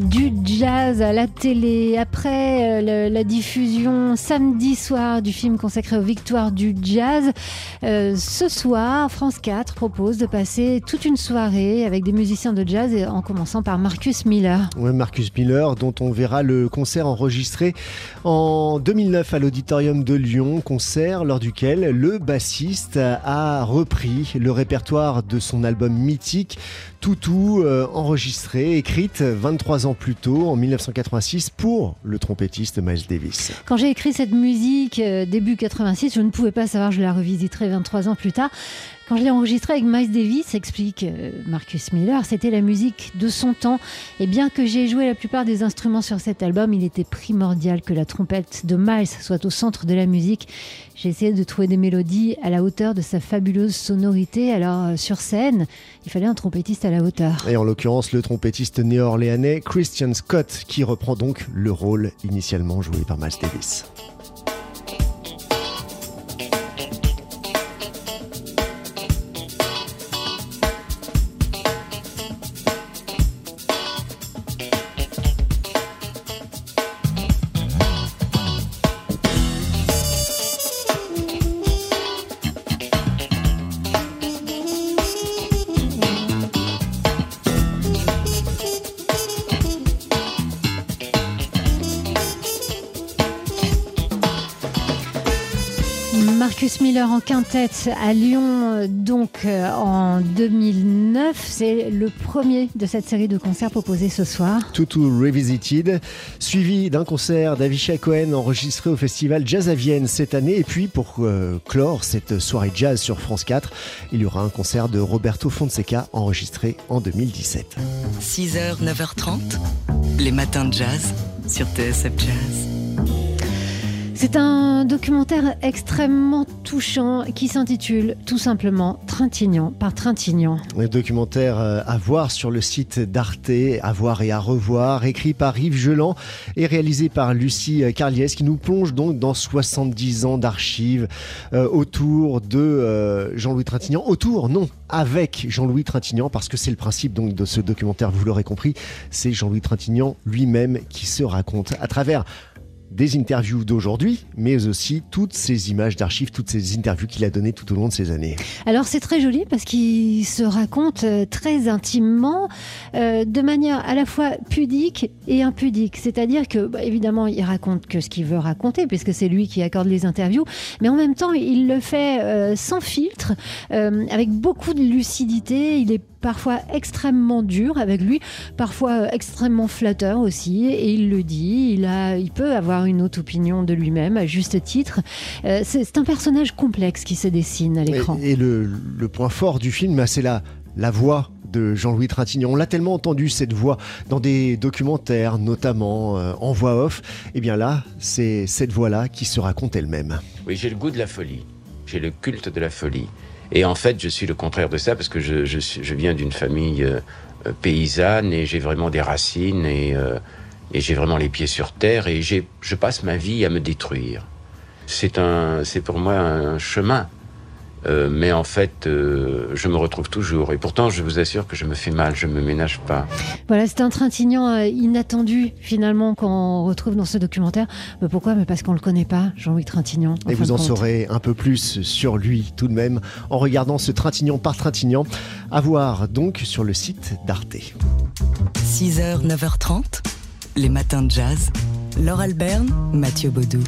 Du jazz à la télé, après euh, la diffusion samedi soir du film consacré aux victoires du jazz, euh, ce soir, France 4 propose de passer toute une soirée avec des musiciens de jazz, en commençant par Marcus Miller. Ouais, Marcus Miller, dont on verra le concert enregistré en 2009 à l'Auditorium de Lyon, concert lors duquel le bassiste a repris le répertoire de son album mythique Toutou, euh, enregistré, écrite 23 ans plus tôt, en 1986, pour le trompettiste Miles Davis. Quand j'ai écrit cette musique euh, début 86, je ne pouvais pas savoir, je la revisiterai 23 ans plus tard. Quand je l'ai enregistrée avec Miles Davis, explique euh, Marcus Miller, c'était la musique de son temps. Et bien que j'ai joué la plupart des instruments sur cet album, il était primordial que la trompette de Miles soit au centre de la musique. J'ai essayé de trouver des mélodies à la hauteur de sa fabuleuse sonorité. Alors euh, sur scène, il fallait un trompettiste à la hauteur. Et en l'occurrence, le trompettiste néo-orléanais Christian Scott, qui reprend donc le rôle initialement joué par Miles Davis. Marcus Miller en quintette à Lyon, donc euh, en 2009. C'est le premier de cette série de concerts proposés ce soir. Tutu Revisited, suivi d'un concert d'Avisha Cohen enregistré au festival Jazz à Vienne cette année. Et puis pour euh, clore cette soirée jazz sur France 4, il y aura un concert de Roberto Fonseca enregistré en 2017. 6h, 9h30, les matins de jazz sur TSF Jazz. C'est un documentaire extrêmement touchant qui s'intitule tout simplement Trintignant par Trintignant. Un documentaire euh, à voir sur le site d'Arte, à voir et à revoir, écrit par Yves Geland et réalisé par Lucie euh, Carliès, qui nous plonge donc dans 70 ans d'archives euh, autour de Jean-Louis Trintignant. Autour, non, avec Jean-Louis Trintignant, parce que c'est le principe donc de ce documentaire, vous l'aurez compris, c'est Jean-Louis Trintignant lui-même qui se raconte à travers des interviews d'aujourd'hui, mais aussi toutes ces images d'archives, toutes ces interviews qu'il a données tout au long de ces années. Alors c'est très joli parce qu'il se raconte euh, très intimement, euh, de manière à la fois pudique et impudique. C'est-à-dire que, bah, évidemment, il raconte que ce qu'il veut raconter, puisque c'est lui qui accorde les interviews, mais en même temps, il le fait euh, sans filtre, avec beaucoup de lucidité. Il est parfois extrêmement dur avec lui, parfois euh, extrêmement flatteur aussi, et il le dit. Il a, il peut avoir une haute opinion de lui-même à juste titre. Euh, c'est c'est un personnage complexe qui se dessine à l'écran. Et, et le, le point fort du film, bah, c'est la, la voix de Jean-Louis Trintignant. On l'a tellement entendu cette voix dans des documentaires, notamment euh, en voix off. Et bien là, c'est cette voix-là qui se raconte elle-même. Oui, j'ai le goût de la folie. J'ai le culte de la folie. Et en fait, je suis le contraire de ça parce que je, viens d'une famille euh, euh, paysanne et j'ai vraiment des racines et, euh, et j'ai vraiment les pieds sur terre et je passe ma vie à me détruire. C'est pour moi un chemin. Euh, mais en fait, euh, je me retrouve toujours. Et pourtant, je vous assure que je me fais mal, je me ménage pas. Voilà, c'est un Trintignant euh, inattendu finalement qu'on retrouve dans ce documentaire. Mais pourquoi? Mais parce qu'on le connaît pas, Jean-Louis Trintignant. Et vous en compte. saurez un peu plus sur lui tout de même en regardant ce Trintignant par Trintignant. À voir donc sur le site d'Arte. 6h, 9h30, les matins de jazz. Laure Alberne, Mathieu Baudou.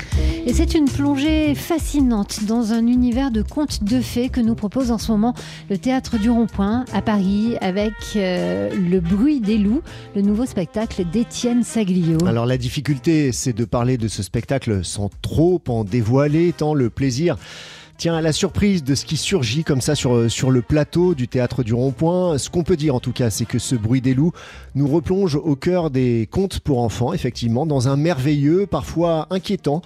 Et c'est une plongée fascinante dans un univers de contes de fées que nous propose en ce moment le Théâtre du Rond-Point à Paris avec euh, Le bruit des loups, le nouveau spectacle d'Étienne Saglio. Alors la difficulté, c'est de parler de ce spectacle sans trop en dévoiler, tant le plaisir tient à la surprise de ce qui surgit comme ça sur, sur le plateau du théâtre du Rond-Point. Ce qu'on peut dire en tout cas, c'est que ce bruit des loups nous replonge au cœur des contes pour enfants, effectivement, dans un merveilleux, parfois inquiétant,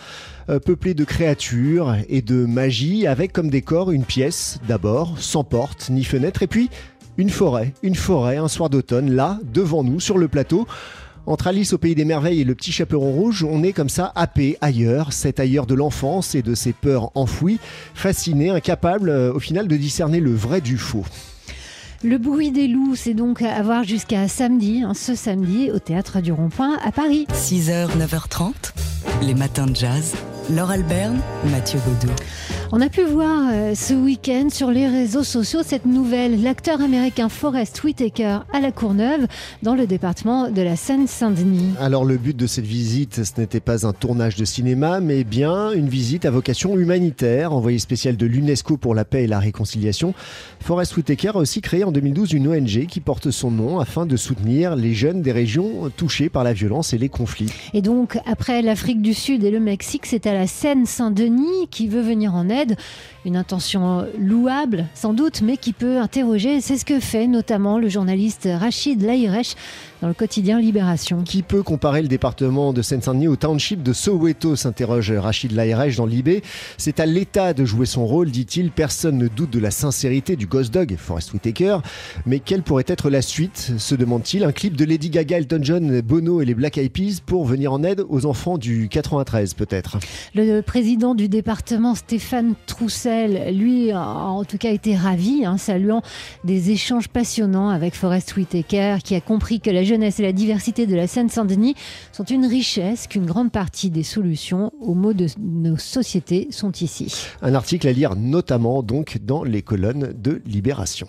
euh, peuplé de créatures et de magie, avec comme décor une pièce, d'abord, sans porte ni fenêtre, et puis une forêt, une forêt, un soir d'automne, là, devant nous, sur le plateau. Entre Alice au pays des merveilles et le petit chaperon rouge, on est comme ça happé ailleurs, cet ailleurs de l'enfance et de ses peurs enfouies, fasciné, incapable euh, au final de discerner le vrai du faux. Le bruit des loups, c'est donc à voir jusqu'à samedi, hein, ce samedi, au théâtre du Rond-Point à Paris. 6h, 9h30, les matins de jazz. Laure Alberne, Mathieu Baudou. On a pu voir euh, ce week-end sur les réseaux sociaux cette nouvelle, l'acteur américain Forrest Whitaker à la Courneuve, dans le département de la Seine-Saint-Denis. Alors le but de cette visite, ce n'était pas un tournage de cinéma, mais bien une visite à vocation humanitaire, envoyé spécial de l'UNESCO pour la paix et la réconciliation. Forrest Whitaker a aussi créé en 2012 une ONG qui porte son nom afin de soutenir les jeunes des régions touchées par la violence et les conflits. Et donc, après l'Afrique du Sud et le Mexique, c'est à la Seine-Saint-Denis qui veut venir en aide. Une intention louable, sans doute, mais qui peut interroger. C'est ce que fait notamment le journaliste Rachid Laïresh dans le quotidien Libération. Qui peut comparer le département de Seine-Saint-Denis au township de Soweto s'interroge Rachid Laïresh dans Libé. C'est à l'État de jouer son rôle, dit-il. Personne ne doute de la sincérité du Ghost Dog, Forest Whitaker. Mais quelle pourrait être la suite, se demande-t-il Un clip de Lady Gaga, Elton John, Bono et les Black Eyed Peas pour venir en aide aux enfants du 93 peut-être. Le président du département, Stéphane Troussel, lui, a en tout cas été ravi, hein, saluant des échanges passionnants avec Forest Whitaker, qui a compris que la jeunesse et la diversité de la Seine-Saint-Denis sont une richesse, qu'une grande partie des solutions aux maux de nos sociétés sont ici. Un article à lire notamment donc dans les colonnes de Libération.